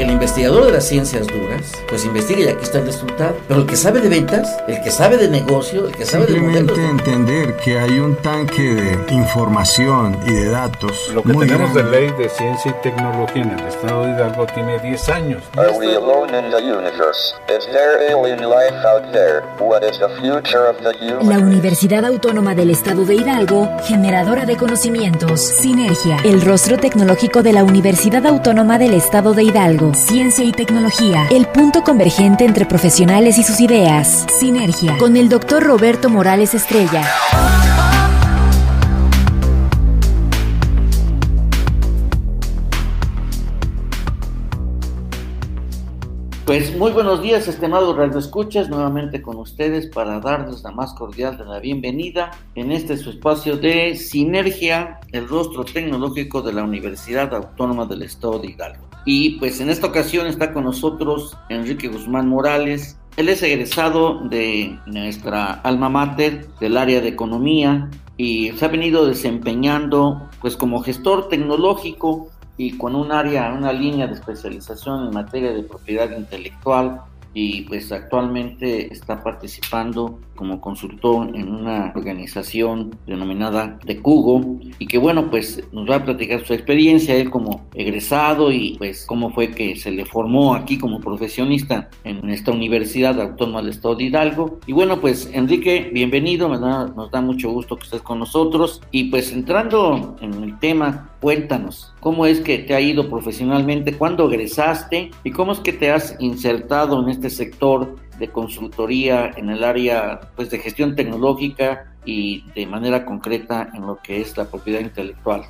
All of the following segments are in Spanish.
el investigador de las ciencias duras, pues investiga y aquí está el resultado. Pero el que sabe de ventas, el que sabe de negocio, el que sabe de modelos... entender que hay un tanque de información y de datos. Lo que tenemos de ley de ciencia y tecnología en el estado de Hidalgo tiene 10 años. Are we alone in the universe? Is there alien life out there? What is the future of the universe? La Universidad Autónoma del Estado de Hidalgo, generadora de conocimientos. Sinergia, el rostro tecnológico de la Universidad Autónoma del Estado de Hidalgo. Ciencia y tecnología, el punto convergente entre profesionales y sus ideas. Sinergia, con el doctor Roberto Morales Estrella. Pues muy buenos días, estimados radioescuchas, nuevamente con ustedes para darles la más cordial de la bienvenida en este su espacio de Sinergia, el rostro tecnológico de la Universidad Autónoma del Estado de Hidalgo. Y pues en esta ocasión está con nosotros Enrique Guzmán Morales. Él es egresado de nuestra alma mater del área de economía y se ha venido desempeñando pues como gestor tecnológico y con un área, una línea de especialización en materia de propiedad intelectual y pues actualmente está participando como consultor en una organización denominada de Cugo. Y que bueno pues nos va a platicar su experiencia él como egresado y pues cómo fue que se le formó aquí como profesionista en esta Universidad Autónoma del Estado de Hidalgo. Y bueno pues Enrique bienvenido nos da mucho gusto que estés con nosotros. Y pues entrando en el tema cuéntanos cómo es que te ha ido profesionalmente cuándo egresaste y cómo es que te has insertado en este sector de consultoría en el área pues, de gestión tecnológica y de manera concreta en lo que es la propiedad intelectual.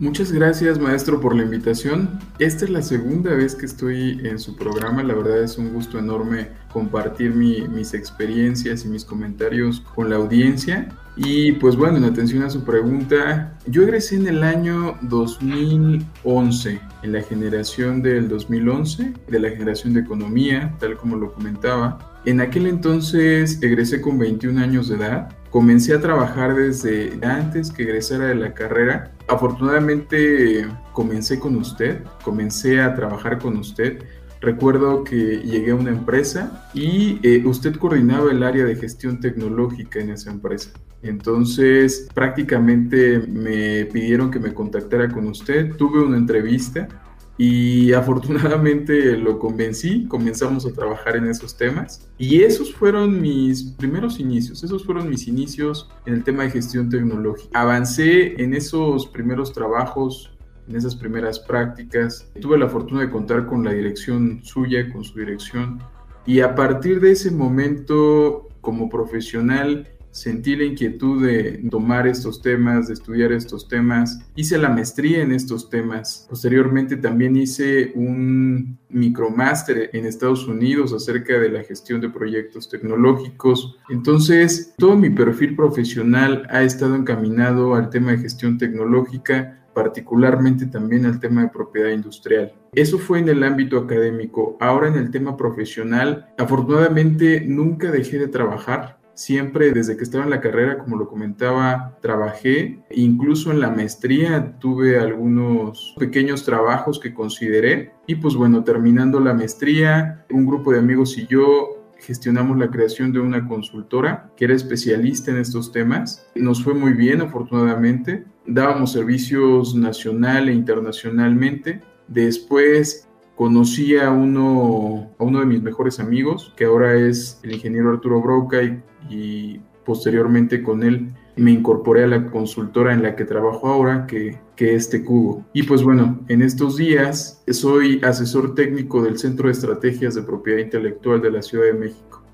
Muchas gracias maestro por la invitación. Esta es la segunda vez que estoy en su programa. La verdad es un gusto enorme compartir mis experiencias y mis comentarios con la audiencia. Y pues bueno, en atención a su pregunta, yo egresé en el año 2011, en la generación del 2011, de la generación de economía, tal como lo comentaba. En aquel entonces egresé con 21 años de edad Comencé a trabajar desde antes que egresara de la carrera. Afortunadamente comencé con usted, comencé a trabajar con usted. Recuerdo que llegué a una empresa y eh, usted coordinaba el área de gestión tecnológica en esa empresa. Entonces prácticamente me pidieron que me contactara con usted. Tuve una entrevista y afortunadamente lo convencí, comenzamos a trabajar en esos temas y esos fueron mis primeros inicios, esos fueron mis inicios en el tema de gestión tecnológica. Avancé en esos primeros trabajos, en esas primeras prácticas, tuve la fortuna de contar con la dirección suya, con su dirección y a partir de ese momento como profesional sentí la inquietud de tomar estos temas, de estudiar estos temas. Hice la maestría en estos temas. Posteriormente también hice un micromáster en Estados Unidos acerca de la gestión de proyectos tecnológicos. Entonces, todo mi perfil profesional ha estado encaminado al tema de gestión tecnológica particularmente también al tema de propiedad industrial. Eso fue en el ámbito académico. Ahora en el tema profesional, afortunadamente nunca dejé de trabajar. Siempre desde que estaba en la carrera, como lo comentaba, trabajé. Incluso en la maestría tuve algunos pequeños trabajos que consideré. Y pues bueno, terminando la maestría, un grupo de amigos y yo gestionamos la creación de una consultora que era especialista en estos temas. Nos fue muy bien, afortunadamente. Dábamos servicios nacional e internacionalmente. Después conocí a uno, a uno de mis mejores amigos, que ahora es el ingeniero Arturo Broca y y posteriormente con él me incorporé a la consultora en la que trabajo ahora, que, que es Tecubo. Y pues bueno, en estos días soy asesor técnico del Centro de Estrategias de Propiedad Intelectual de la Ciudad de México.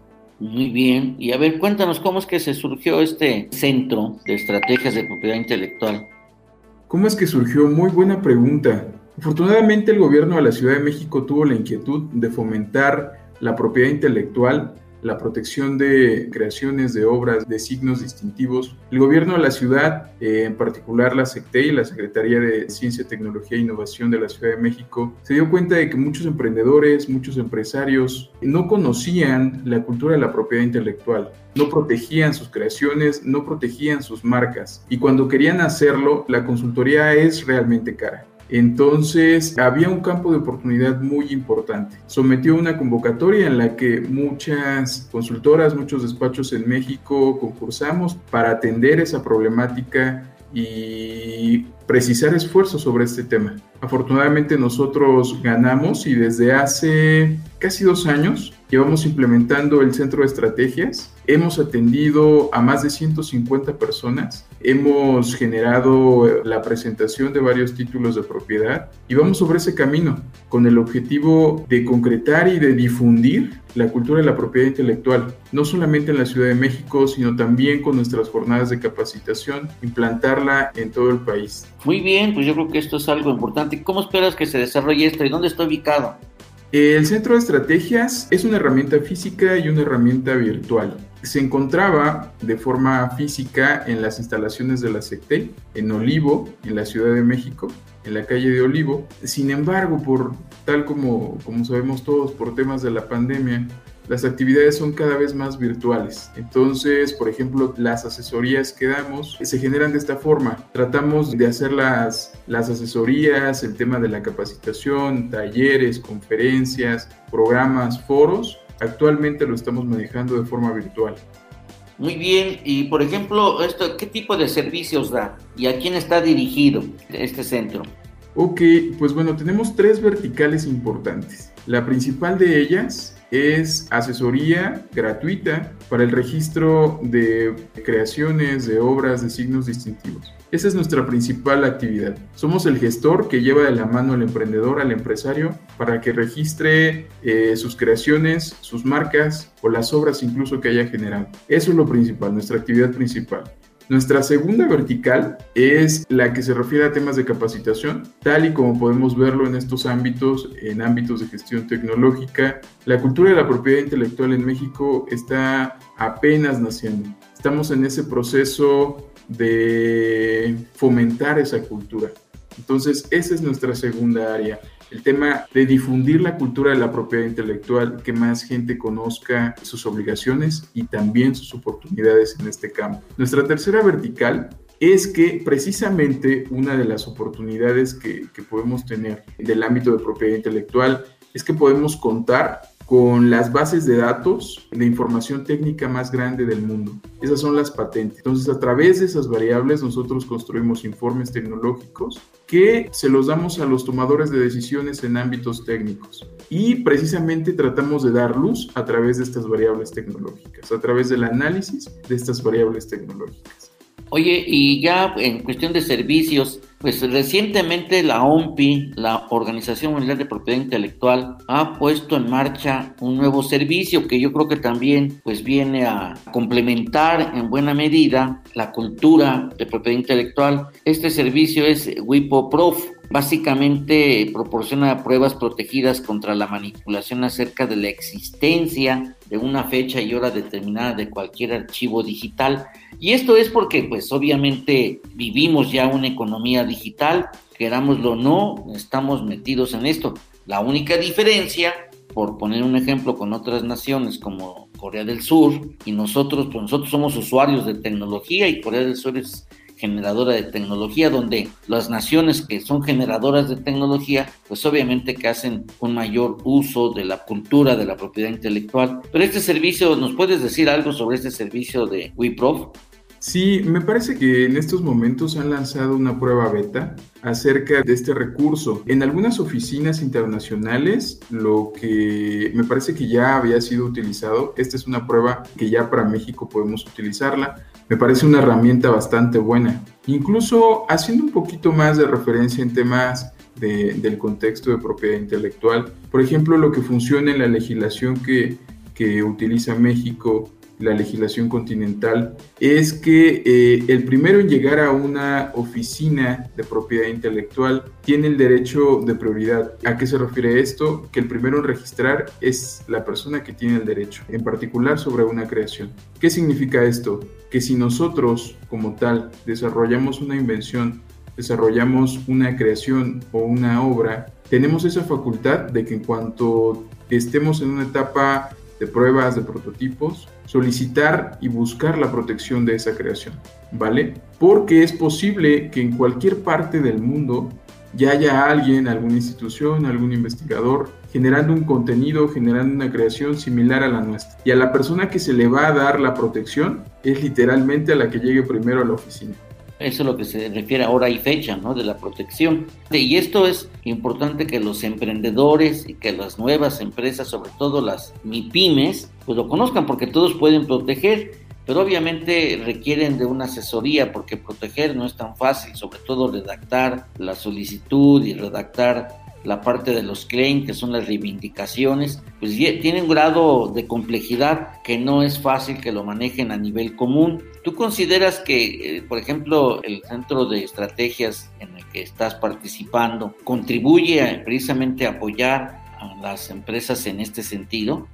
Muy bien. Y a ver, cuéntanos cómo es que se surgió este Centro de Estrategias de Propiedad Intelectual. ¿Cómo es que surgió? Muy buena pregunta. Afortunadamente el gobierno de la Ciudad de México tuvo la inquietud de fomentar la propiedad intelectual la protección de creaciones de obras de signos distintivos. El gobierno de la ciudad, eh, en particular la SECTEI, la Secretaría de Ciencia, Tecnología e Innovación de la Ciudad de México, se dio cuenta de que muchos emprendedores, muchos empresarios no conocían la cultura de la propiedad intelectual, no protegían sus creaciones, no protegían sus marcas y cuando querían hacerlo, la consultoría es realmente cara. Entonces había un campo de oportunidad muy importante. Sometió una convocatoria en la que muchas consultoras, muchos despachos en México concursamos para atender esa problemática y precisar esfuerzos sobre este tema. Afortunadamente nosotros ganamos y desde hace casi dos años llevamos implementando el centro de estrategias. Hemos atendido a más de 150 personas, hemos generado la presentación de varios títulos de propiedad y vamos sobre ese camino con el objetivo de concretar y de difundir la cultura de la propiedad intelectual, no solamente en la Ciudad de México, sino también con nuestras jornadas de capacitación, implantarla en todo el país. Muy bien, pues yo creo que esto es algo importante. ¿Cómo esperas que se desarrolle esto y dónde está ubicado? El centro de estrategias es una herramienta física y una herramienta virtual. Se encontraba de forma física en las instalaciones de la SECTE, en Olivo, en la Ciudad de México, en la calle de Olivo. Sin embargo, por tal como, como sabemos todos, por temas de la pandemia, las actividades son cada vez más virtuales. Entonces, por ejemplo, las asesorías que damos se generan de esta forma. Tratamos de hacer las, las asesorías, el tema de la capacitación, talleres, conferencias, programas, foros. Actualmente lo estamos manejando de forma virtual. Muy bien, y por ejemplo, esto, ¿qué tipo de servicios da y a quién está dirigido este centro? Ok, pues bueno, tenemos tres verticales importantes. La principal de ellas es asesoría gratuita para el registro de creaciones, de obras, de signos distintivos. Esa es nuestra principal actividad. Somos el gestor que lleva de la mano al emprendedor, al empresario, para que registre eh, sus creaciones, sus marcas o las obras incluso que haya generado. Eso es lo principal, nuestra actividad principal. Nuestra segunda vertical es la que se refiere a temas de capacitación, tal y como podemos verlo en estos ámbitos, en ámbitos de gestión tecnológica. La cultura de la propiedad intelectual en México está apenas naciendo. Estamos en ese proceso de fomentar esa cultura. Entonces, esa es nuestra segunda área el tema de difundir la cultura de la propiedad intelectual, que más gente conozca sus obligaciones y también sus oportunidades en este campo. Nuestra tercera vertical es que precisamente una de las oportunidades que, que podemos tener del ámbito de propiedad intelectual es que podemos contar con las bases de datos de información técnica más grande del mundo. Esas son las patentes. Entonces, a través de esas variables, nosotros construimos informes tecnológicos que se los damos a los tomadores de decisiones en ámbitos técnicos. Y precisamente tratamos de dar luz a través de estas variables tecnológicas, a través del análisis de estas variables tecnológicas. Oye, y ya en cuestión de servicios, pues recientemente la OMPI, la Organización Mundial de Propiedad Intelectual, ha puesto en marcha un nuevo servicio que yo creo que también pues viene a complementar en buena medida la cultura de propiedad intelectual. Este servicio es WIPO-PROF, básicamente proporciona pruebas protegidas contra la manipulación acerca de la existencia de una fecha y hora determinada de cualquier archivo digital. Y esto es porque, pues obviamente, vivimos ya una economía digital, querámoslo o no, estamos metidos en esto. La única diferencia, por poner un ejemplo con otras naciones como Corea del Sur, y nosotros, pues nosotros somos usuarios de tecnología y Corea del Sur es generadora de tecnología, donde las naciones que son generadoras de tecnología, pues obviamente que hacen un mayor uso de la cultura de la propiedad intelectual. Pero este servicio, ¿nos puedes decir algo sobre este servicio de WeProf? Sí, me parece que en estos momentos han lanzado una prueba beta acerca de este recurso. En algunas oficinas internacionales, lo que me parece que ya había sido utilizado, esta es una prueba que ya para México podemos utilizarla, me parece una herramienta bastante buena. Incluso haciendo un poquito más de referencia en temas del contexto de propiedad intelectual, por ejemplo, lo que funciona en la legislación que, que utiliza México la legislación continental es que eh, el primero en llegar a una oficina de propiedad intelectual tiene el derecho de prioridad. ¿A qué se refiere esto? Que el primero en registrar es la persona que tiene el derecho, en particular sobre una creación. ¿Qué significa esto? Que si nosotros como tal desarrollamos una invención, desarrollamos una creación o una obra, tenemos esa facultad de que en cuanto estemos en una etapa de pruebas, de prototipos, solicitar y buscar la protección de esa creación, ¿vale? Porque es posible que en cualquier parte del mundo ya haya alguien, alguna institución, algún investigador generando un contenido, generando una creación similar a la nuestra. Y a la persona que se le va a dar la protección es literalmente a la que llegue primero a la oficina. Eso es lo que se refiere a hora y fecha. De la protección. Y esto es importante que los emprendedores y que las nuevas empresas, sobre todo las MIPIMES, pues lo conozcan porque todos pueden proteger, pero obviamente requieren de una asesoría porque proteger no es tan fácil, sobre todo redactar la solicitud y redactar la parte de los claims, que son las reivindicaciones, pues tiene un grado de complejidad que no es fácil que lo manejen a nivel común. ¿Tú consideras que, eh, por ejemplo, el centro de estrategias en el que estás participando contribuye precisamente a apoyar a las empresas en este sentido?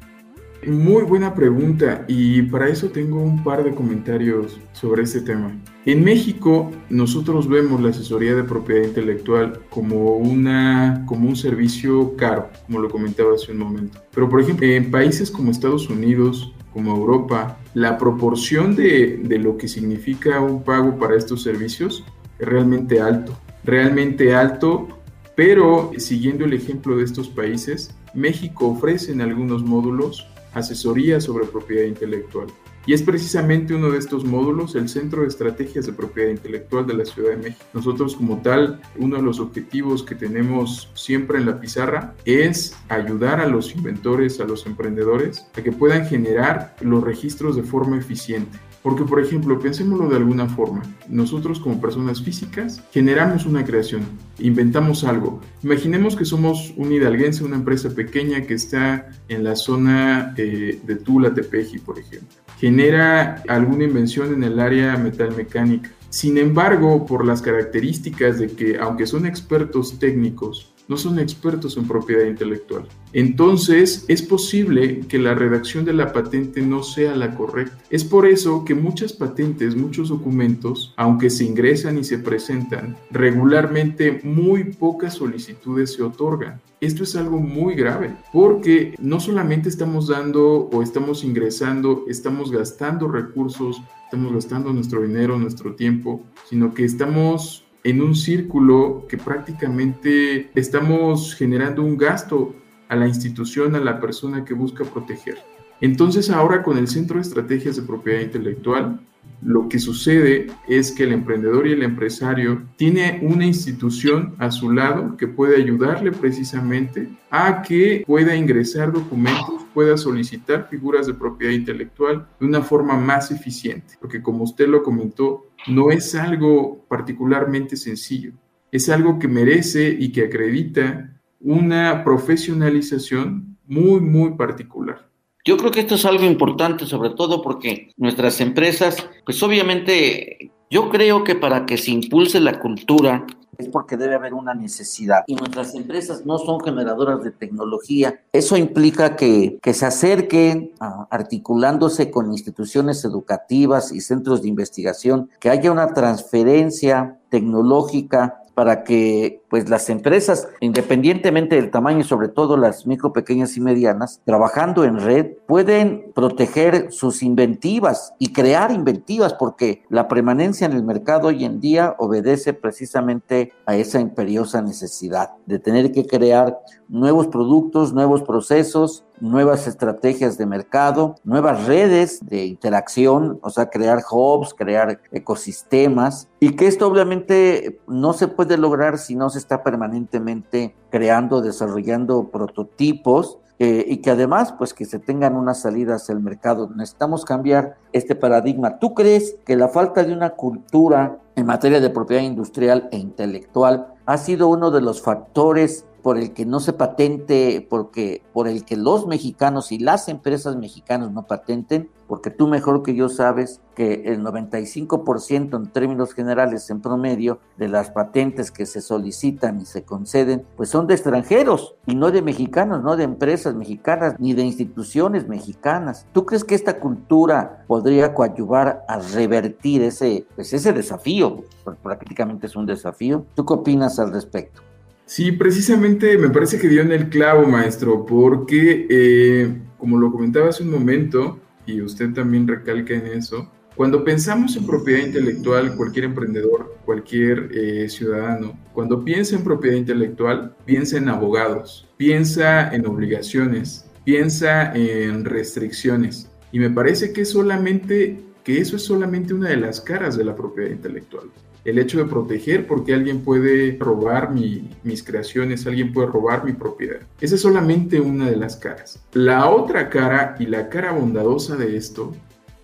Muy buena pregunta y para eso tengo un par de comentarios sobre este tema. En México nosotros vemos la asesoría de propiedad intelectual como, una, como un servicio caro, como lo comentaba hace un momento. Pero por ejemplo, en países como Estados Unidos, como Europa, la proporción de, de lo que significa un pago para estos servicios es realmente alto. Realmente alto pero siguiendo el ejemplo de estos países, México ofrece en algunos módulos asesoría sobre propiedad intelectual. Y es precisamente uno de estos módulos el Centro de Estrategias de Propiedad Intelectual de la Ciudad de México. Nosotros como tal, uno de los objetivos que tenemos siempre en la pizarra es ayudar a los inventores, a los emprendedores, a que puedan generar los registros de forma eficiente. Porque, por ejemplo, pensémoslo de alguna forma. Nosotros como personas físicas generamos una creación, inventamos algo. Imaginemos que somos un hidalguense, una empresa pequeña que está en la zona eh, de Tula, Tepeji, por ejemplo. Genera alguna invención en el área metalmecánica. Sin embargo, por las características de que, aunque son expertos técnicos, no son expertos en propiedad intelectual. Entonces, es posible que la redacción de la patente no sea la correcta. Es por eso que muchas patentes, muchos documentos, aunque se ingresan y se presentan, regularmente muy pocas solicitudes se otorgan. Esto es algo muy grave porque no solamente estamos dando o estamos ingresando, estamos gastando recursos, estamos gastando nuestro dinero, nuestro tiempo, sino que estamos en un círculo que prácticamente estamos generando un gasto a la institución, a la persona que busca proteger. Entonces ahora con el Centro de Estrategias de Propiedad Intelectual, lo que sucede es que el emprendedor y el empresario tiene una institución a su lado que puede ayudarle precisamente a que pueda ingresar documentos, pueda solicitar figuras de propiedad intelectual de una forma más eficiente, porque como usted lo comentó, no es algo particularmente sencillo, es algo que merece y que acredita una profesionalización muy, muy particular. Yo creo que esto es algo importante, sobre todo porque nuestras empresas, pues obviamente, yo creo que para que se impulse la cultura es porque debe haber una necesidad. Y nuestras empresas no son generadoras de tecnología. Eso implica que, se acerquen articulándose con instituciones educativas y centros de investigación, que haya una transferencia tecnológica para que pues las empresas, independientemente del tamaño sobre todo las micro, pequeñas y medianas, trabajando en red, pueden proteger sus inventivas y crear inventivas, porque la permanencia en el mercado hoy en día obedece precisamente a esa imperiosa necesidad de tener que crear nuevos productos, nuevos procesos, nuevas estrategias de mercado, nuevas redes de interacción, o sea, crear hubs, crear ecosistemas, y que esto obviamente no se puede lograr si no se está permanentemente creando, desarrollando prototipos eh, y que además, pues que se tengan unas salidas al mercado. Necesitamos cambiar este paradigma. ¿Tú crees que la falta de una cultura en materia de propiedad industrial e intelectual ha sido uno de los factores por el que no se patente, porque, por el que los mexicanos y las empresas mexicanas no patenten, porque tú mejor que yo sabes que el 95% en términos generales en promedio de las patentes que se solicitan y se conceden, pues son de extranjeros y no de mexicanos, no de empresas mexicanas ni de instituciones mexicanas. ¿Tú crees que esta cultura podría coadyuvar a revertir ese, pues ese desafío? Prácticamente es un desafío. ¿Tú qué opinas al respecto? Sí, precisamente me parece que dio en el clavo, maestro, porque eh, como lo comentaba hace un momento, y usted también recalca en eso, Cuando pensamos en propiedad intelectual, cualquier emprendedor, cualquier eh, ciudadano, cuando piensa en propiedad intelectual, piensa en abogados, piensa en obligaciones, piensa en restricciones. Y me parece que solamente que eso es solamente una de las caras de la propiedad intelectual el hecho de proteger porque alguien puede robar mis creaciones, alguien puede robar mi propiedad. Esa es solamente una de las caras. La otra cara y la cara bondadosa de esto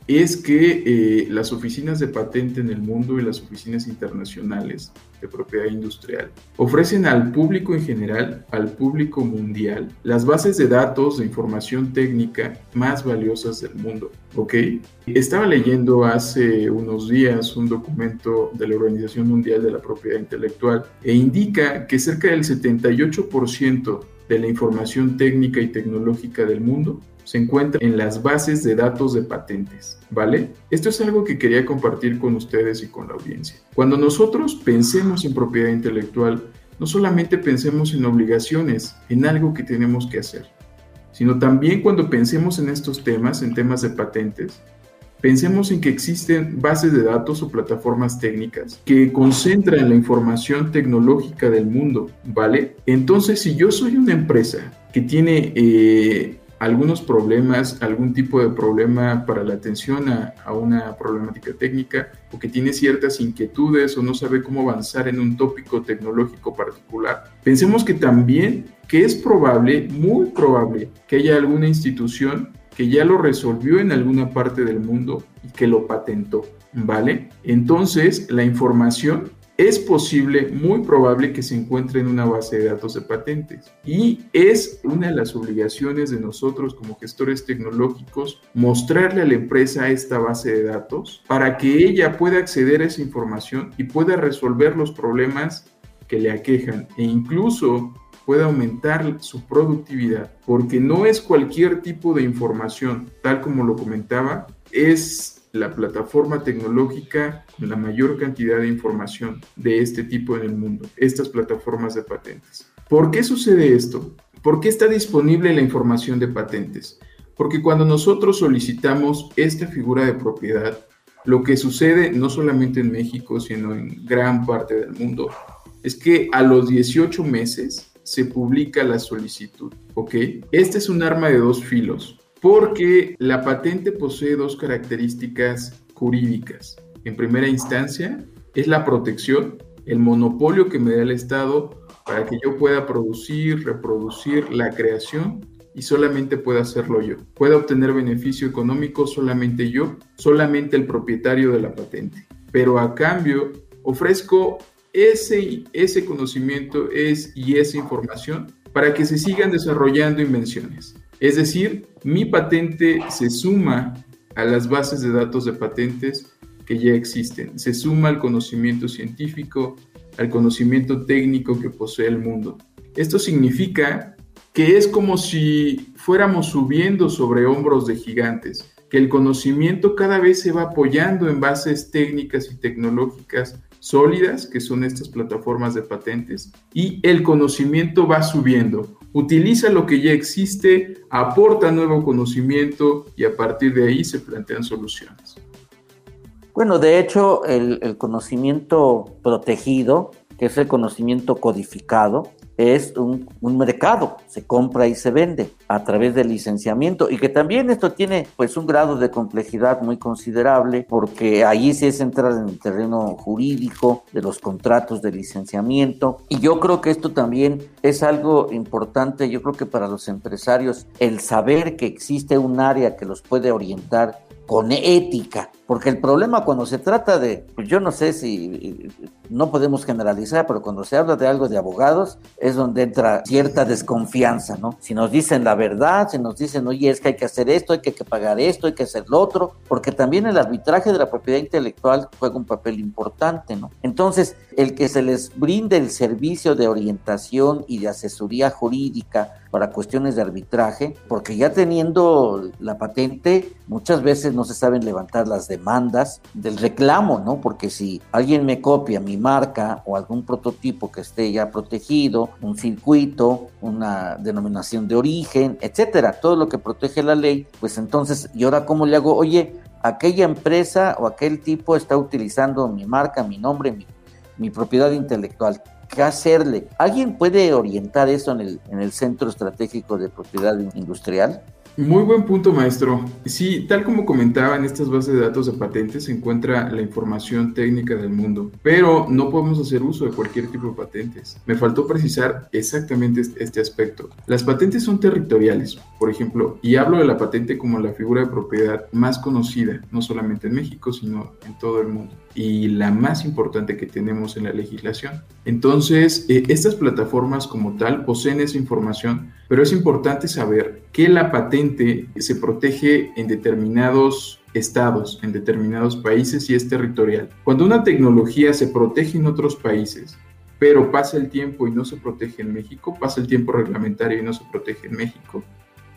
es que eh, las oficinas de patente en el mundo y las oficinas internacionales de propiedad industrial ofrecen al público en general, al público mundial, las bases de datos de información técnica más valiosas del mundo. ¿Ok? Estaba leyendo hace unos días un documento de la Organización Mundial de la Propiedad Intelectual e indica que cerca del 78% de la información técnica y tecnológica del mundo se encuentra en las bases de datos de patentes, ¿vale? Esto es algo que quería compartir con ustedes y con la audiencia. Cuando nosotros pensemos en propiedad intelectual, no solamente pensemos en obligaciones, en algo que tenemos que hacer, sino también cuando pensemos en estos temas, en temas de patentes, Pensemos en que existen bases de datos o plataformas técnicas que concentran la información tecnológica del mundo, ¿vale? Entonces, si yo soy una empresa que tiene eh, algunos problemas, algún tipo de problema para la atención a, una problemática técnica o que tiene ciertas inquietudes o no sabe cómo avanzar en un tópico tecnológico particular. Pensemos que también que es probable, muy probable, que haya alguna institución que ya lo resolvió en alguna parte del mundo y que lo patentó, ¿vale? Entonces, la información es posible, muy probable que se encuentre en una base de datos de patentes. Y es una de las obligaciones de nosotros como gestores tecnológicos mostrarle a la empresa esta base de datos para que ella pueda acceder a esa información y pueda resolver los problemas que le aquejan e incluso pueda aumentar su productividad, porque no es cualquier tipo de información, tal como lo comentaba, es la plataforma tecnológica con la mayor cantidad de información de este tipo en el mundo, estas plataformas de patentes. ¿Por qué sucede esto? ¿Por qué está disponible la información de patentes? Porque cuando nosotros solicitamos esta figura de propiedad, lo que sucede no solamente en México, sino en gran parte del mundo, es que a los 18 meses se publica la solicitud, ¿ok? Este es un arma de dos filos porque la patente posee dos características jurídicas. En primera instancia, es la protección, el monopolio que me da el Estado para que yo pueda producir, reproducir la creación y solamente pueda hacerlo yo. Pueda obtener beneficio económico solamente yo, solamente el propietario de la patente. Pero a cambio, ofrezco ese, ese conocimiento es, y esa información para que se sigan desarrollando invenciones. Es decir, mi patente se suma a las bases de datos de patentes que ya existen, se suma al conocimiento científico, al conocimiento técnico que posee el mundo. Esto significa que es como si fuéramos subiendo sobre hombros de gigantes, que el conocimiento cada vez se va apoyando en bases técnicas y tecnológicas sólidas, que son estas plataformas de patentes, y el conocimiento va subiendo. Utiliza lo que ya existe, aporta nuevo conocimiento y a partir de ahí se plantean soluciones. Bueno, de hecho, el, conocimiento protegido, que es el conocimiento codificado, es un, mercado, se compra y se vende a través del licenciamiento y que también esto tiene pues un grado de complejidad muy considerable porque ahí se es entrar en el terreno jurídico de los contratos de licenciamiento. Y yo creo que esto también es algo importante, yo creo que para los empresarios el saber que existe un área que los puede orientar con ética, porque el problema cuando se trata de, pues yo no sé si no podemos generalizar, pero cuando se habla de algo de abogados es donde entra cierta desconfianza, ¿no? Si nos dicen la verdad, si nos dicen, oye, es que hay que hacer esto, hay que, pagar esto, hay que hacer lo otro, porque también el arbitraje de la propiedad intelectual juega un papel importante, ¿no? Entonces, el que se les brinde el servicio de orientación y de asesoría jurídica para cuestiones de arbitraje, porque ya teniendo la patente, muchas veces no se saben levantar las demandas del reclamo, ¿no? Porque si alguien me copia mi marca o algún prototipo que esté ya protegido, un circuito, una denominación de origen, etcétera, todo lo que protege la ley, pues entonces, ¿y ahora cómo le hago? Oye, aquella empresa o aquel tipo está utilizando mi marca, mi nombre, mi, mi propiedad intelectual. ¿Qué hacerle? ¿Alguien puede orientar eso en el, en el Centro Estratégico de Propiedad Industrial? Muy buen punto, maestro. Sí, tal como comentaba, en estas bases de datos de patentes se encuentra la información técnica del mundo, pero no podemos hacer uso de cualquier tipo de patentes. Me faltó precisar exactamente este aspecto. Las patentes son territoriales, por ejemplo, y hablo de la patente como la figura de propiedad más conocida, no solamente en México, sino en todo el mundo y la más importante que tenemos en la legislación. Entonces, eh, estas plataformas como tal poseen esa información, pero es importante saber que la patente se protege en determinados estados, en determinados países y es territorial. Cuando una tecnología se protege en otros países, pero pasa el tiempo y no se protege en México, pasa el tiempo reglamentario y no se protege en México,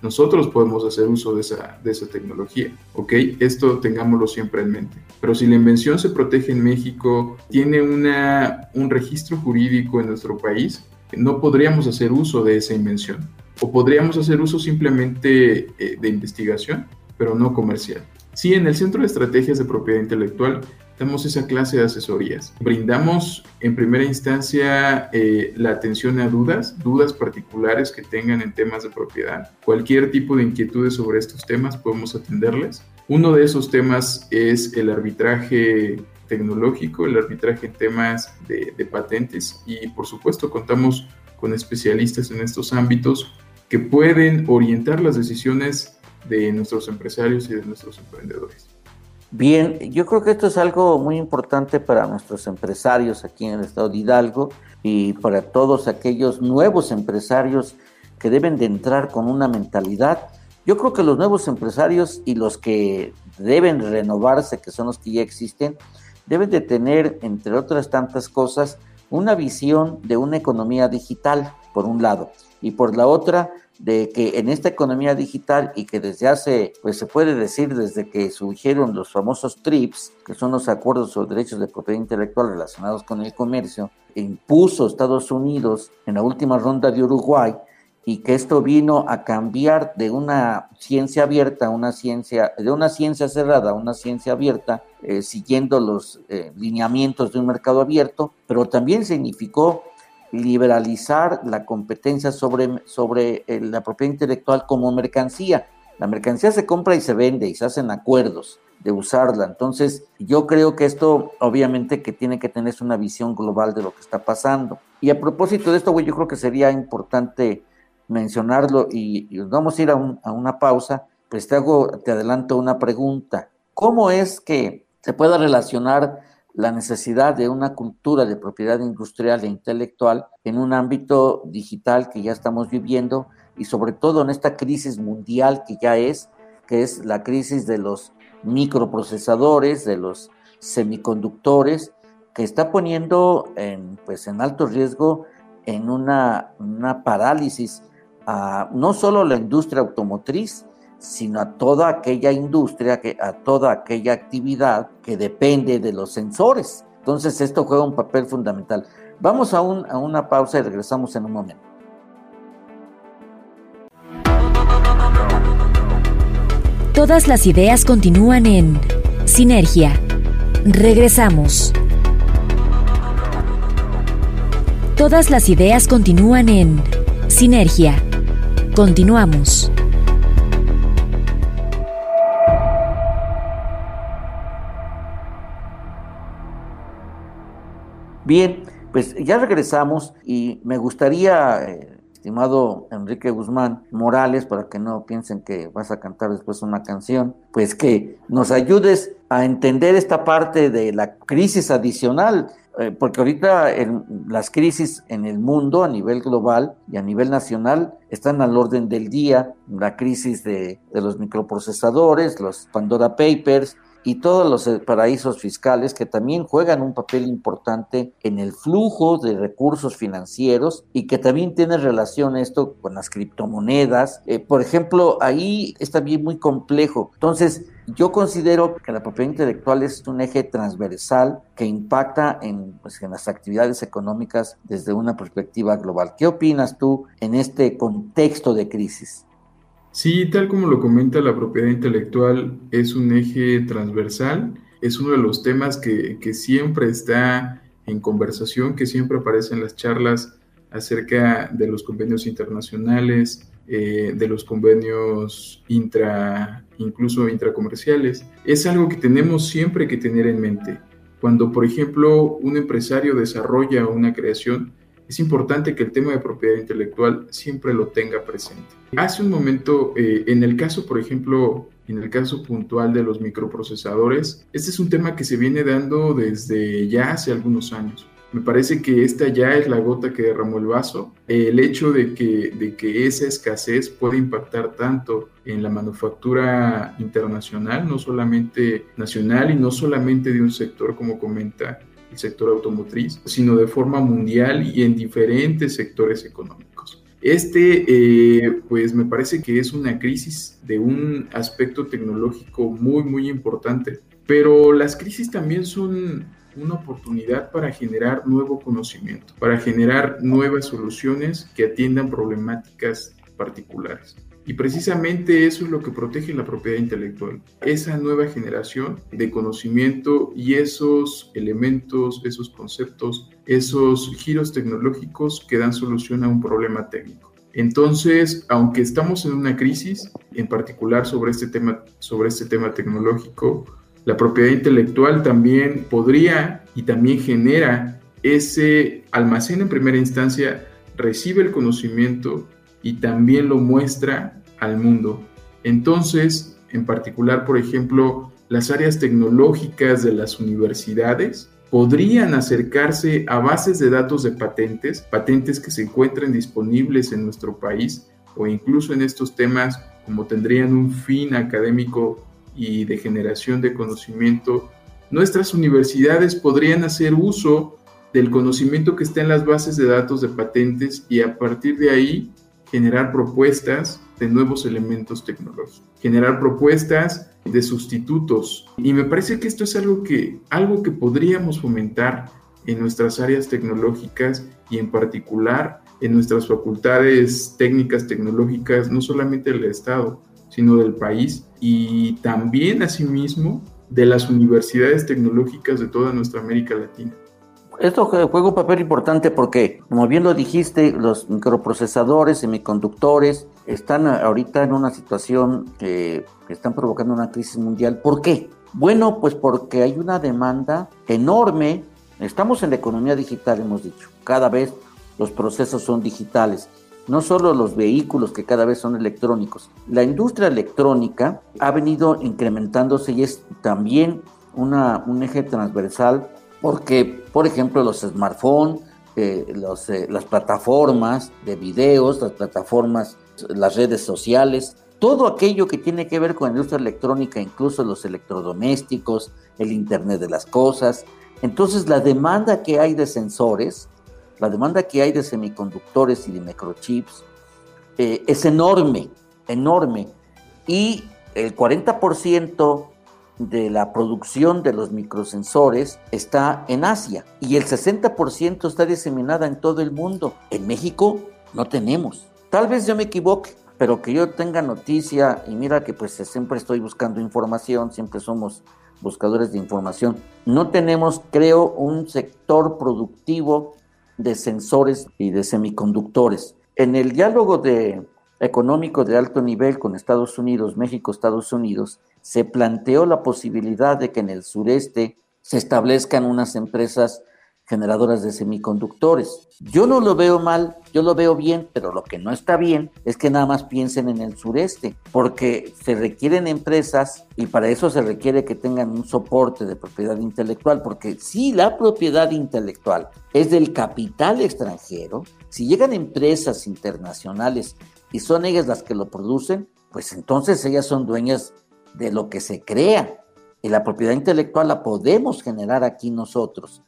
nosotros podemos hacer uso de esa, de esa tecnología, ¿ok? Esto tengámoslo siempre en mente. Pero si la invención se protege en México, tiene una, un registro jurídico en nuestro país, no podríamos hacer uso de esa invención. O podríamos hacer uso simplemente eh, de investigación, pero no comercial. Sí, en el Centro de Estrategias de Propiedad Intelectual damos esa clase de asesorías. Brindamos en primera instancia eh, la atención a dudas, dudas particulares que tengan en temas de propiedad. Cualquier tipo de inquietudes sobre estos temas podemos atenderles. Uno de esos temas es el arbitraje tecnológico, el arbitraje en temas de, de patentes y por supuesto contamos con especialistas en estos ámbitos que pueden orientar las decisiones de nuestros empresarios y de nuestros emprendedores. Bien, yo creo que esto es algo muy importante para nuestros empresarios aquí en el estado de Hidalgo y para todos aquellos nuevos empresarios que deben de entrar con una mentalidad. Yo creo que los nuevos empresarios y los que deben renovarse, que son los que ya existen, deben de tener, entre otras tantas cosas, una visión de una economía digital, por un lado, y por la otra, de que en esta economía digital y que desde hace, pues se puede decir desde que surgieron los famosos TRIPS, que son los acuerdos sobre derechos de propiedad intelectual relacionados con el comercio, impuso Estados Unidos en la última ronda de Uruguay y que esto vino a cambiar de una ciencia abierta a una ciencia, de una ciencia cerrada a una ciencia abierta, eh, siguiendo los eh, lineamientos de un mercado abierto, pero también significó liberalizar la competencia sobre, sobre eh, la propiedad intelectual como mercancía. La mercancía se compra y se vende y se hacen acuerdos de usarla. Entonces, yo creo que esto obviamente que tiene que tener una visión global de lo que está pasando. Y a propósito de esto, güey, yo creo que sería importante mencionarlo y, vamos a ir a, a, una pausa, pues te hago, te adelanto una pregunta. ¿Cómo es que se pueda relacionar la necesidad de una cultura de propiedad industrial e intelectual en un ámbito digital que ya estamos viviendo y sobre todo en esta crisis mundial que ya es, que es la crisis de los microprocesadores, de los semiconductores, que está poniendo en, pues, en alto riesgo en una, una parálisis no solo la industria automotriz, sino a toda aquella industria, a toda aquella actividad que depende de los sensores. Entonces esto juega un papel fundamental. Vamos a, a una pausa y regresamos en un momento. Todas las ideas continúan en Sinergia. Regresamos. Todas las ideas continúan en Sinergia. Continuamos. Bien, pues ya regresamos y me gustaría, eh, estimado Enrique Guzmán Morales, para que no piensen que vas a cantar después una canción, pues que nos ayudes a entender esta parte de la crisis adicional, eh, porque ahorita las crisis en el mundo a nivel global y a nivel nacional están al orden del día, la crisis de, de los microprocesadores, los Pandora Papers, y todos los eh, paraísos fiscales que también juegan un papel importante en el flujo de recursos financieros y que también tiene relación esto con las criptomonedas. Eh, por ejemplo, ahí está bien muy complejo. Entonces, yo considero que la propiedad intelectual es un eje transversal que impacta en, pues, en las actividades económicas desde una perspectiva global. ¿Qué opinas tú en este contexto de crisis? Sí, tal como lo comenta, la propiedad intelectual es un eje transversal, es uno de los temas que, que siempre está en conversación, que siempre aparece en las charlas acerca de los convenios internacionales, eh, de los convenios intra, incluso intracomerciales. Es algo que tenemos siempre que tener en mente. Cuando, por ejemplo, un empresario desarrolla una creación, es importante que el tema de propiedad intelectual siempre lo tenga presente. Hace un momento, eh, en el caso, por ejemplo, en el caso puntual de los microprocesadores, este es un tema que se viene dando desde ya hace algunos años. Me parece que esta ya es la gota que derramó el vaso. El hecho de que, de que esa escasez puede impactar tanto en la manufactura internacional, no solamente nacional y no solamente de un sector, como comenta el sector automotriz, sino de forma mundial y en diferentes sectores económicos. Este, eh, pues me parece que es una crisis de un aspecto tecnológico muy, muy importante, pero las crisis también son una oportunidad para generar nuevo conocimiento, para generar nuevas soluciones que atiendan problemáticas particulares. Y precisamente eso es lo que protege la propiedad intelectual, esa nueva generación de conocimiento y esos elementos, esos conceptos, esos giros tecnológicos que dan solución a un problema técnico. Entonces, aunque estamos en una crisis, en particular sobre este tema, sobre este tema tecnológico, la propiedad intelectual también podría y también genera ese almacén en primera instancia, recibe el conocimiento y también lo muestra al mundo. Entonces, en particular, por ejemplo, las áreas tecnológicas de las universidades podrían acercarse a bases de datos de patentes, patentes que se encuentren disponibles en nuestro país o incluso en estos temas como tendrían un fin académico y de generación de conocimiento, nuestras universidades podrían hacer uso del conocimiento que está en las bases de datos de patentes y a partir de ahí generar propuestas de nuevos elementos tecnológicos, generar propuestas de sustitutos. Y me parece que esto es algo que, algo que podríamos fomentar en nuestras áreas tecnológicas y en particular en nuestras facultades técnicas tecnológicas, no solamente del Estado, sino del país y también asimismo de las universidades tecnológicas de toda nuestra América Latina. Esto juega un papel importante porque, como bien lo dijiste, los microprocesadores, semiconductores, están ahorita en una situación que están provocando una crisis mundial. ¿Por qué? Bueno, pues porque hay una demanda enorme. Estamos en la economía digital, hemos dicho. Cada vez los procesos son digitales no solo los vehículos que cada vez son electrónicos. La industria electrónica ha venido incrementándose y es también una, un eje transversal porque, por ejemplo, los smartphones, eh, eh, las plataformas de videos, las plataformas, las redes sociales, todo aquello que tiene que ver con la industria electrónica, incluso los electrodomésticos, el Internet de las Cosas. Entonces, la demanda que hay de sensores la demanda que hay de semiconductores y de microchips eh, es enorme, enorme. Y el 40% de la producción de los microsensores está en Asia y el 60% está diseminada en todo el mundo. En México no tenemos. Tal vez yo me equivoque, pero que yo tenga noticia y mira que pues siempre estoy buscando información, siempre somos buscadores de información. No tenemos, creo, un sector productivo de sensores y de semiconductores. En el diálogo económico de alto nivel con Estados Unidos, México, Estados Unidos, se planteó la posibilidad de que en el sureste se establezcan unas empresas generadoras de semiconductores. Yo no lo veo mal, yo lo veo bien, pero lo que no está bien es que nada más piensen en el sureste, porque se requieren empresas y para eso se requiere que tengan un soporte de propiedad intelectual, porque si la propiedad intelectual es del capital extranjero, si llegan empresas internacionales y son ellas las que lo producen, pues entonces ellas son dueñas de lo que se crea. Y la propiedad intelectual la podemos generar aquí nosotros.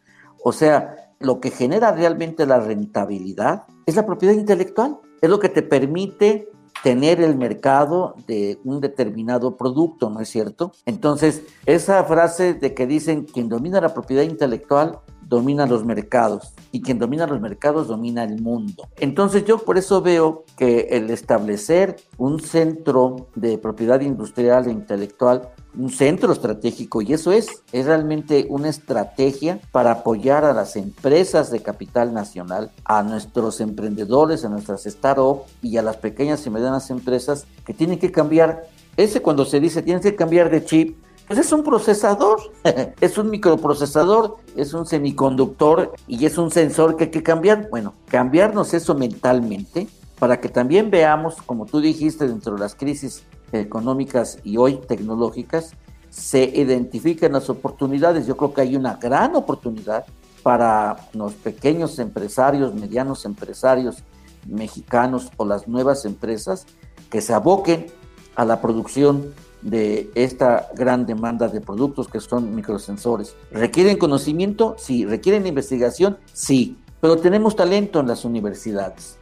O sea, lo que genera realmente la rentabilidad es la propiedad intelectual. Es lo que te permite tener el mercado de un determinado producto, ¿no es cierto? Entonces, esa frase de que dicen quien domina la propiedad intelectual, domina los mercados y quien domina los mercados domina el mundo. Entonces yo por eso veo que el establecer un centro de propiedad industrial e intelectual un centro estratégico y eso es, es realmente una estrategia para apoyar a las empresas de capital nacional, a nuestros emprendedores, a nuestras startups y a las pequeñas y medianas empresas que tienen que cambiar, ese cuando se dice tienen que cambiar de chip, pues es un procesador, es un microprocesador, es un semiconductor y es un sensor que hay que cambiar. Bueno, cambiarnos eso mentalmente para que también veamos, como tú dijiste, dentro de las crisis económicas y hoy tecnológicas, se identifican las oportunidades. Yo creo que hay una gran oportunidad para los pequeños empresarios, medianos empresarios mexicanos o las nuevas empresas que se aboquen a la producción de esta gran demanda de productos que son microsensores. ¿Requieren conocimiento? Sí. ¿Requieren investigación? Sí. Pero tenemos talento en las universidades.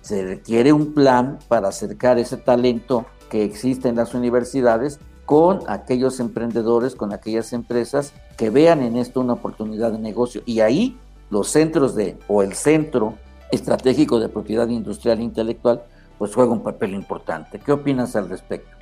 Se requiere un plan para acercar ese talento que existe en las universidades con aquellos emprendedores, con aquellas empresas que vean en esto una oportunidad de negocio. Y ahí los centros de, o el centro estratégico de propiedad industrial e intelectual, pues juega un papel importante. ¿Qué opinas al respecto?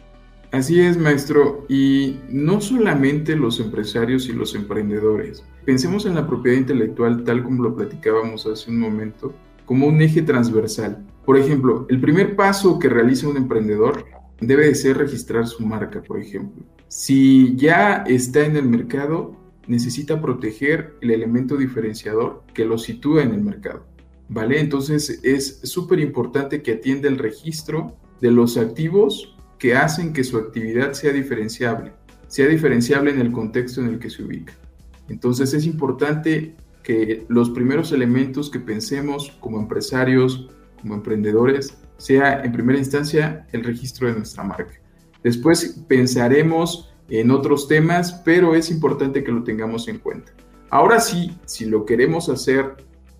Así es, maestro. Y no solamente los empresarios y los emprendedores. Pensemos en la propiedad intelectual tal como lo platicábamos hace un momento, como un eje transversal. Por ejemplo, el primer paso que realiza un emprendedor debe de ser registrar su marca, por ejemplo. Si ya está en el mercado, necesita proteger el elemento diferenciador que lo sitúa en el mercado. ¿Vale? Entonces es súper importante que atienda el registro de los activos que hacen que su actividad sea diferenciable, sea diferenciable en el contexto en el que se ubica. Entonces es importante que los primeros elementos que pensemos como empresarios, como emprendedores, sea en primera instancia el registro de nuestra marca. Después pensaremos en otros temas, pero es importante que lo tengamos en cuenta. Ahora sí, si lo queremos hacer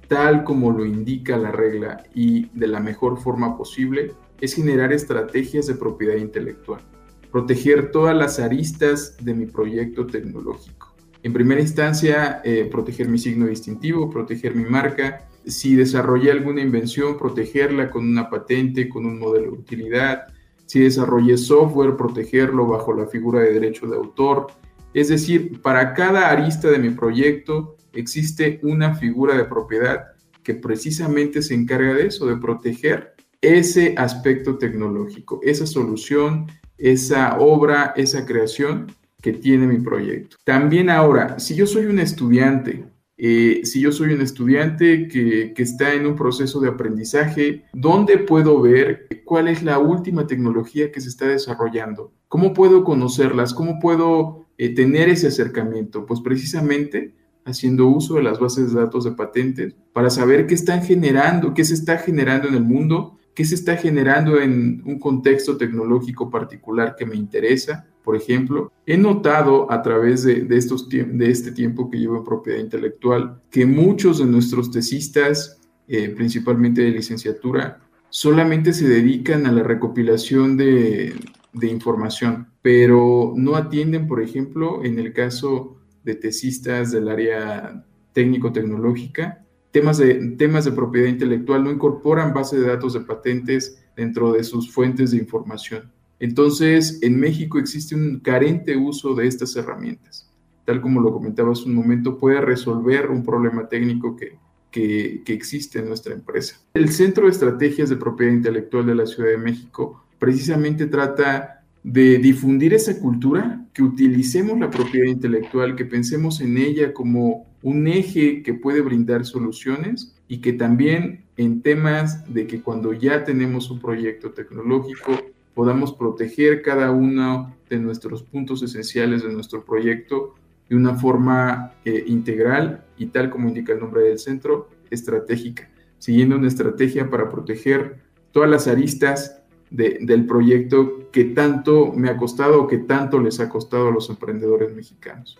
tal como lo indica la regla y de la mejor forma posible, es generar estrategias de propiedad intelectual, proteger todas las aristas de mi proyecto tecnológico. En primera instancia, eh, proteger mi signo distintivo, proteger mi marca, si desarrollé alguna invención, protegerla con una patente, con un modelo de utilidad, si desarrollé software, protegerlo bajo la figura de derecho de autor. Es decir, para cada arista de mi proyecto existe una figura de propiedad que precisamente se encarga de eso, de proteger ese aspecto tecnológico, esa solución, esa obra, esa creación que tiene mi proyecto. También ahora, si yo soy un estudiante eh, si yo soy un estudiante que, está en un proceso de aprendizaje, ¿dónde puedo ver cuál es la última tecnología que se está desarrollando? ¿Cómo puedo conocerlas? ¿Cómo puedo eh, tener ese acercamiento? Pues precisamente haciendo uso de las bases de datos de patentes para saber qué están generando, qué se está generando en el mundo, qué se está generando en un contexto tecnológico particular que me interesa por ejemplo, he notado a través de, estos, de este tiempo que llevo en propiedad intelectual que muchos de nuestros tesistas, eh, principalmente de licenciatura, solamente se dedican a la recopilación de, información, pero no atienden, por ejemplo, en el caso de tesistas del área técnico-tecnológica, temas de, temas de propiedad intelectual, no incorporan base de datos de patentes dentro de sus fuentes de información. Entonces, en México existe un carente uso de estas herramientas. Tal como lo comentaba hace un momento, puede resolver un problema técnico que, que, existe en nuestra empresa. El Centro de Estrategias de Propiedad Intelectual de la Ciudad de México precisamente trata de difundir esa cultura, que utilicemos la propiedad intelectual, que pensemos en ella como un eje que puede brindar soluciones y que también en temas de que cuando ya tenemos un proyecto tecnológico podamos proteger cada uno de nuestros puntos esenciales de nuestro proyecto de una forma eh, integral y tal como indica el nombre del centro, estratégica, siguiendo una estrategia para proteger todas las aristas del proyecto que tanto me ha costado o que tanto les ha costado a los emprendedores mexicanos.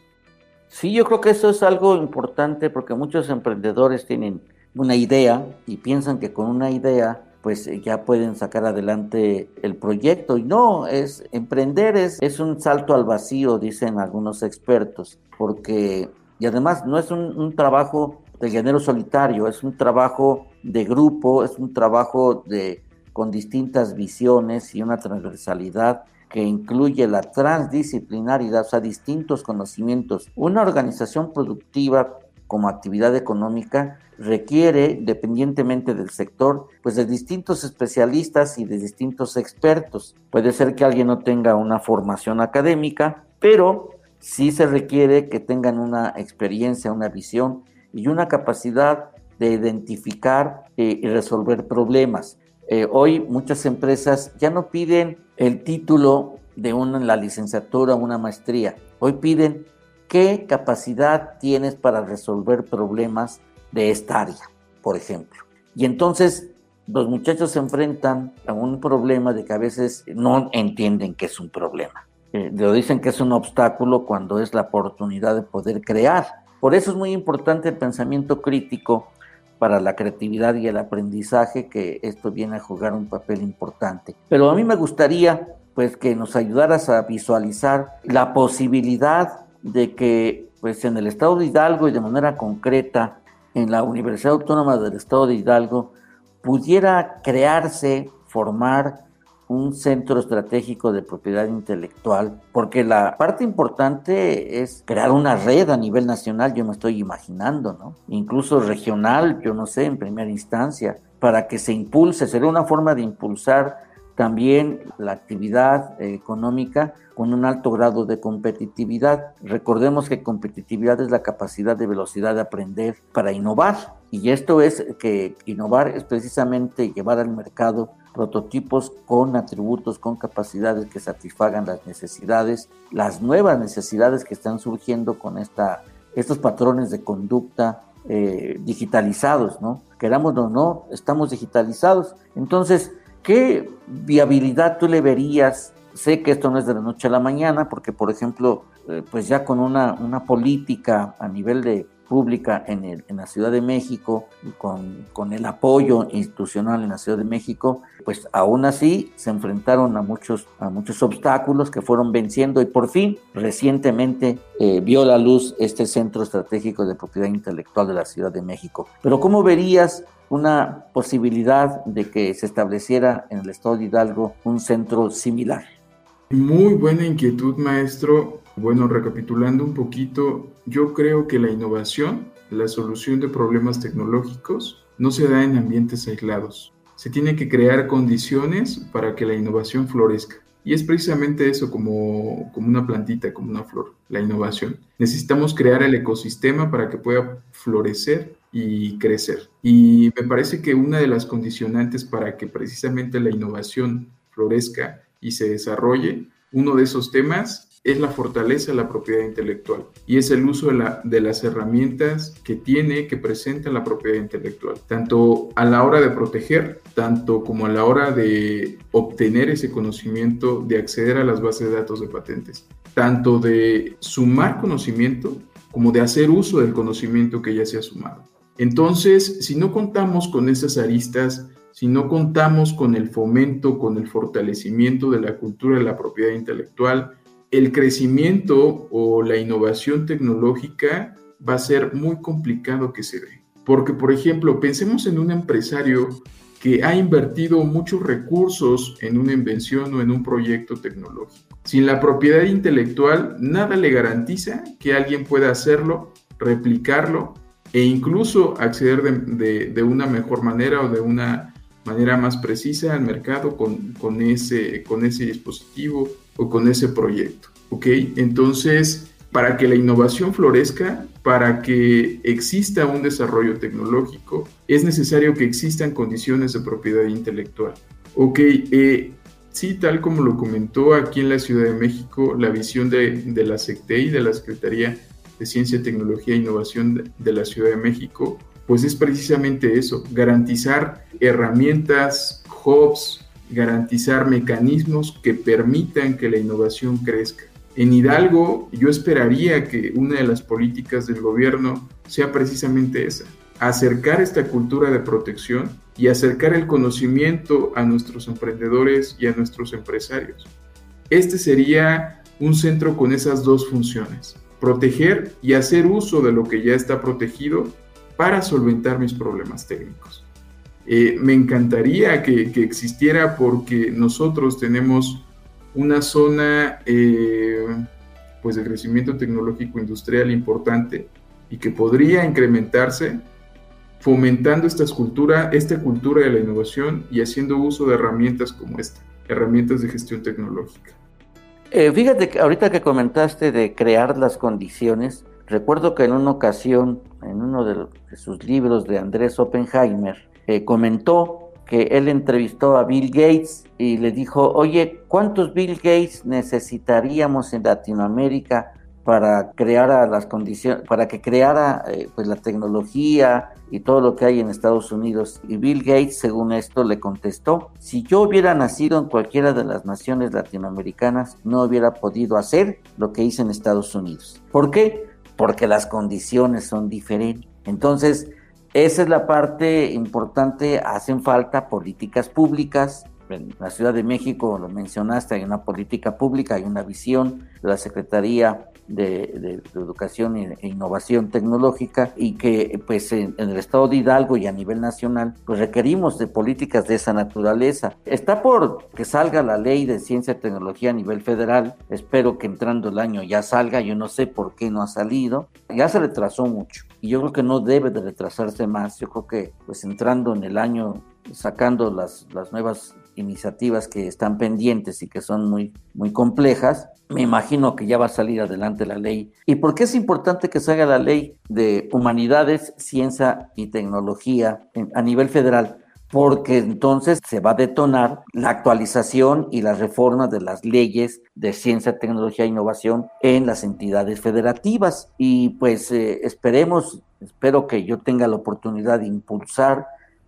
Sí, yo creo que eso es algo importante porque muchos emprendedores tienen una idea y piensan que con una idea pues eh, ya pueden sacar adelante el proyecto. Y no, es emprender es, es un salto al vacío, dicen algunos expertos, porque Y además no es un, trabajo de género solitario, es un trabajo de grupo, es un trabajo de, con distintas visiones y una transversalidad que incluye la transdisciplinaridad, o sea, distintos conocimientos. Una organización productiva como actividad económica requiere, dependientemente del sector, pues de distintos especialistas y de distintos expertos. Puede ser que alguien no tenga una formación académica, pero sí se requiere que tengan una experiencia, una visión y una capacidad de identificar eh, y resolver problemas. Eh, hoy muchas empresas ya no piden el título de una, la licenciatura o una maestría. Hoy piden qué capacidad tienes para resolver problemas de esta área, por ejemplo. Y entonces los muchachos se enfrentan a un problema de que a veces no entienden que es un problema. Eh, lo dicen que es un obstáculo cuando es la oportunidad de poder crear. Por eso es muy importante el pensamiento crítico para la creatividad y el aprendizaje, que esto viene a jugar un papel importante. Pero a mí me gustaría pues que nos ayudaras a visualizar la posibilidad de que pues en el estado de Hidalgo y de manera concreta en la Universidad Autónoma del Estado de Hidalgo pudiera crearse, formar un centro estratégico de propiedad intelectual, porque la parte importante es crear una red a nivel nacional, yo me estoy imaginando, ¿no? Incluso regional, yo no sé, en primera instancia, para que se impulse, sería una forma de impulsar también la actividad económica con un alto grado de competitividad. Recordemos que competitividad es la capacidad de velocidad de aprender para innovar. Y esto es que innovar es precisamente llevar al mercado prototipos con atributos, con capacidades que satisfagan las necesidades, las nuevas necesidades que están surgiendo con esta, estos patrones de conducta eh, digitalizados, ¿no? Queramos o no, estamos digitalizados. Entonces, ¿Qué viabilidad tú le verías? Sé que esto no es de la noche a la mañana, porque por ejemplo, eh, pues ya con una, una política a nivel de pública en, el, en la Ciudad de México, con, con, el apoyo institucional en la Ciudad de México, pues aún así se enfrentaron a muchos, a muchos obstáculos que fueron venciendo y por fin recientemente eh, vio la luz este Centro Estratégico de Propiedad Intelectual de la Ciudad de México. Pero ¿cómo verías una posibilidad de que se estableciera en el estado de Hidalgo un centro similar? Muy buena inquietud, maestro. Bueno, recapitulando un poquito, yo creo que la innovación, la solución de problemas tecnológicos, no se da en ambientes aislados. Se tiene que crear condiciones para que la innovación florezca. Y es precisamente eso como, como una plantita, como una flor, la innovación. Necesitamos crear el ecosistema para que pueda florecer y crecer. Y me parece que una de las condicionantes para que precisamente la innovación florezca y se desarrolle, uno de esos temas es la fortaleza de la propiedad intelectual y es el uso de, la, de, las herramientas que tiene, que presenta la propiedad intelectual, tanto a la hora de proteger, tanto como a la hora de obtener ese conocimiento, de acceder a las bases de datos de patentes, tanto de sumar conocimiento como de hacer uso del conocimiento que ya se ha sumado. Entonces, si no contamos con esas aristas, si no contamos con el fomento, con el fortalecimiento de la cultura de la propiedad intelectual, el crecimiento o la innovación tecnológica va a ser muy complicado que se dé. Porque, por ejemplo, pensemos en un empresario que ha invertido muchos recursos en una invención o en un proyecto tecnológico. Sin la propiedad intelectual, nada le garantiza que alguien pueda hacerlo, replicarlo e incluso acceder de, una mejor manera o de una manera más precisa al mercado con, ese dispositivo o con ese proyecto. ¿Ok? Entonces, para que la innovación florezca, para que exista un desarrollo tecnológico, es necesario que existan condiciones de propiedad intelectual. Ok, eh, sí, tal como lo comentó aquí en la Ciudad de México, la visión de, de la SECTEI, de la Secretaría de Ciencia, Tecnología e Innovación de, la Ciudad de México, pues es precisamente eso, garantizar herramientas, hubs, garantizar mecanismos que permitan que la innovación crezca. En Hidalgo yo esperaría que una de las políticas del gobierno sea precisamente esa, acercar esta cultura de protección y acercar el conocimiento a nuestros emprendedores y a nuestros empresarios. Este sería un centro con esas dos funciones, proteger y hacer uso de lo que ya está protegido para solventar mis problemas técnicos. Eh, me encantaría que, existiera porque nosotros tenemos una zona eh, pues de crecimiento tecnológico industrial importante y que podría incrementarse fomentando esta cultura, esta cultura de la innovación y haciendo uso de herramientas como esta, herramientas de gestión tecnológica. Eh, fíjate que ahorita que comentaste de crear las condiciones, recuerdo que en una ocasión, en uno de, sus libros de Andrés Oppenheimer, eh, comentó que él entrevistó a Bill Gates y le dijo, oye, ¿cuántos Bill Gates necesitaríamos en Latinoamérica para crear las condiciones, para que creara eh, pues la tecnología y todo lo que hay en Estados Unidos. Y Bill Gates, según esto, le contestó, si yo hubiera nacido en cualquiera de las naciones latinoamericanas, no hubiera podido hacer lo que hice en Estados Unidos. ¿Por qué? Porque las condiciones son diferentes. Entonces, esa es la parte importante, hacen falta políticas públicas, en la Ciudad de México, lo mencionaste, hay una política pública, hay una visión de la Secretaría de, Educación e Innovación Tecnológica y que pues en, el estado de Hidalgo y a nivel nacional pues requerimos de políticas de esa naturaleza. Está por que salga la ley de ciencia y tecnología a nivel federal, espero que entrando el año ya salga, yo no sé por qué no ha salido, ya se retrasó mucho y yo creo que no debe de retrasarse más, yo creo que pues entrando en el año sacando las, las nuevas iniciativas que están pendientes y que son muy, muy complejas, me imagino que ya va a salir adelante la ley. ¿Y por qué es importante que salga la ley de humanidades, ciencia y tecnología a nivel federal? Porque entonces se va a detonar la actualización y la reforma de las leyes de ciencia, tecnología e innovación en las entidades federativas. Y pues eh, esperemos, espero que yo tenga la oportunidad de impulsar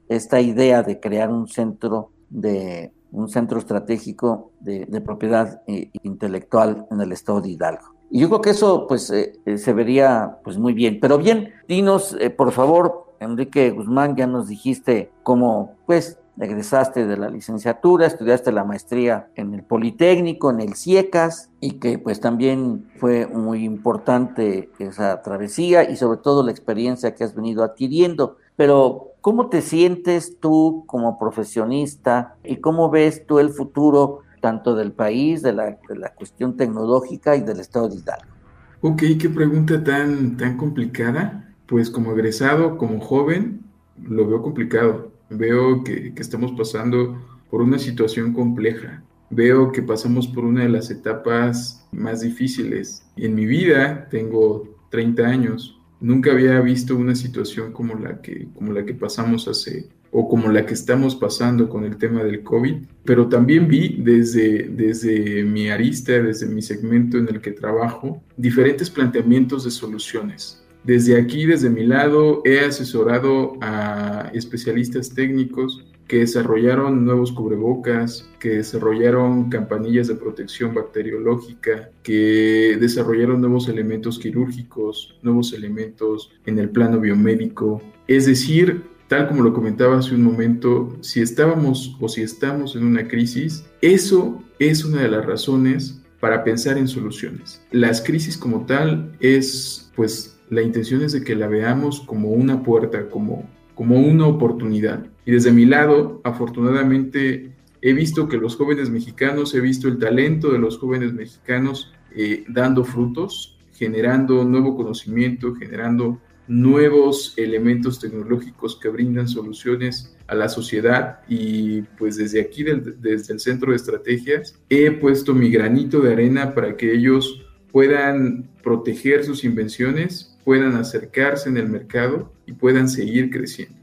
esta idea de crear un centro de un centro estratégico de, propiedad eh, intelectual en el estado de Hidalgo. Y yo creo que eso pues eh, se vería pues muy bien. Pero bien, dinos por favor, Enrique Guzmán, ya nos dijiste cómo pues egresaste de la licenciatura, estudiaste la maestría en el Politécnico, en el CIECAS, y que pues también fue muy importante esa travesía y sobre todo la experiencia que has venido adquiriendo. Pero ¿Cómo te sientes tú como profesionista y cómo ves tú el futuro tanto del país, de la, cuestión tecnológica y del estado de Hidalgo? Ok, qué pregunta tan, tan complicada. Pues como egresado, como joven, lo veo complicado. Veo que, estamos pasando por una situación compleja. Veo que pasamos por una de las etapas más difíciles. En mi vida, tengo 30 años, nunca había visto una situación como la que, como la que pasamos hace o como la que estamos pasando con el tema del COVID, pero también vi desde, desde mi arista, desde mi segmento en el que trabajo, diferentes planteamientos de soluciones. Desde aquí, desde mi lado, he asesorado a especialistas técnicos que desarrollaron nuevos cubrebocas, que desarrollaron campanillas de protección bacteriológica, que desarrollaron nuevos elementos quirúrgicos, nuevos elementos en el plano biomédico. Es decir, tal como lo comentaba hace un momento, si estábamos o si estamos en una crisis, eso es una de las razones para pensar en soluciones. Las crisis como tal es, pues, la intención es de que la veamos como una puerta, como, como una oportunidad. Y desde mi lado, afortunadamente, he visto que los jóvenes mexicanos, he visto el talento de los jóvenes mexicanos eh, dando frutos, generando nuevo conocimiento, generando nuevos elementos tecnológicos que brindan soluciones a la sociedad. Y pues desde aquí, desde el centro de estrategias, he puesto mi granito de arena para que ellos puedan proteger sus invenciones, puedan acercarse en el mercado y puedan seguir creciendo.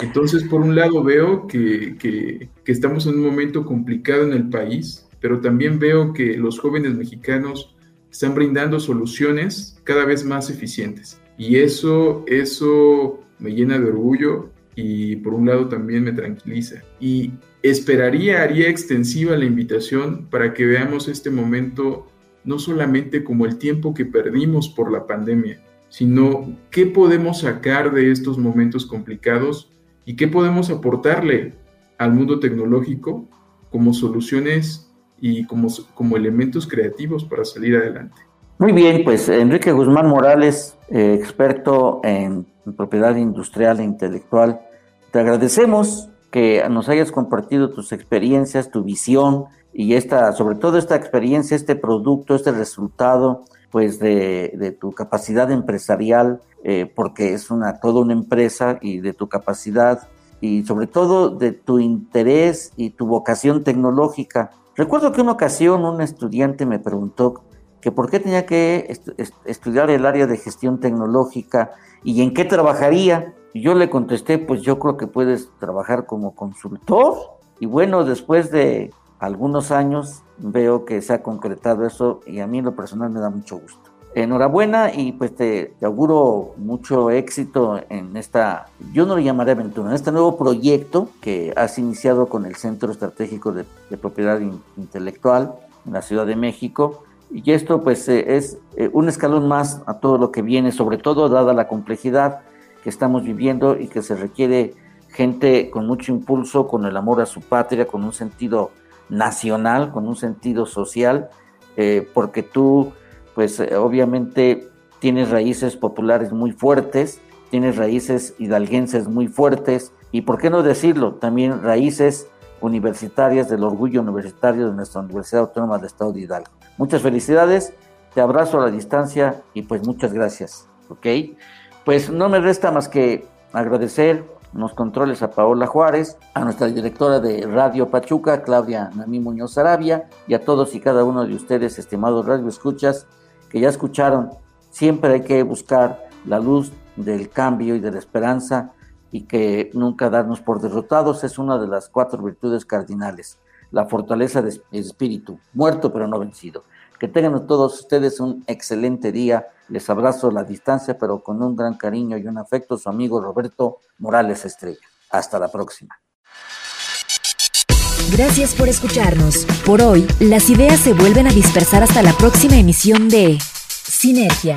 Entonces, por un lado veo que, estamos en un momento complicado en el país, pero también veo que los jóvenes mexicanos están brindando soluciones cada vez más eficientes. Y eso, eso me llena de orgullo y por un lado también me tranquiliza. Y esperaría, haría extensiva la invitación para que veamos este momento no solamente como el tiempo que perdimos por la pandemia, sino qué podemos sacar de estos momentos complicados y qué podemos aportarle al mundo tecnológico como soluciones y como, como elementos creativos para salir adelante. Muy bien, pues Enrique Guzmán Morales, eh, experto en propiedad industrial e intelectual, te agradecemos que nos hayas compartido tus experiencias, tu visión y esta, sobre todo esta experiencia, este producto, este resultado, pues de, tu capacidad empresarial, eh, porque es una toda una empresa y de tu capacidad y sobre todo de tu interés y tu vocación tecnológica. Recuerdo que una ocasión un estudiante me preguntó que por qué tenía que estudiar el área de gestión tecnológica y en qué trabajaría. Y yo le contesté, pues yo creo que puedes trabajar como consultor. Y bueno, después de algunos años veo que se ha concretado eso y a mí en lo personal me da mucho gusto. Enhorabuena y pues te, auguro mucho éxito en esta, yo no lo llamaré aventura, en este nuevo proyecto que has iniciado con el Centro Estratégico de, de Propiedad Intelectual en la Ciudad de México y esto pues eh, es eh, un escalón más a todo lo que viene, sobre todo dada la complejidad que estamos viviendo y que se requiere gente con mucho impulso, con el amor a su patria, con un sentido nacional, con un sentido social, eh, porque tú pues obviamente tienes raíces populares muy fuertes, tienes raíces hidalguenses muy fuertes y, ¿por qué no decirlo? También raíces universitarias del orgullo universitario de nuestra Universidad Autónoma de Estado de Hidalgo. Muchas felicidades, te abrazo a la distancia y pues muchas gracias, ¿ok? Pues no me resta más que agradecer los controles a Paola Juárez, a nuestra directora de Radio Pachuca, Claudia Namí Muñoz Arabia, y a todos y cada uno de ustedes, estimados radio escuchas, que ya escucharon, siempre hay que buscar la luz del cambio y de la esperanza y que nunca darnos por derrotados es una de las cuatro virtudes cardinales la fortaleza de espíritu, muerto pero no vencido. Que tengan todos ustedes un excelente día. Les abrazo a la distancia, pero con un gran cariño y un afecto, su amigo Roberto Morales Estrella. Hasta la próxima. Gracias por escucharnos. Por hoy, las ideas se vuelven a dispersar hasta la próxima emisión de Sinergia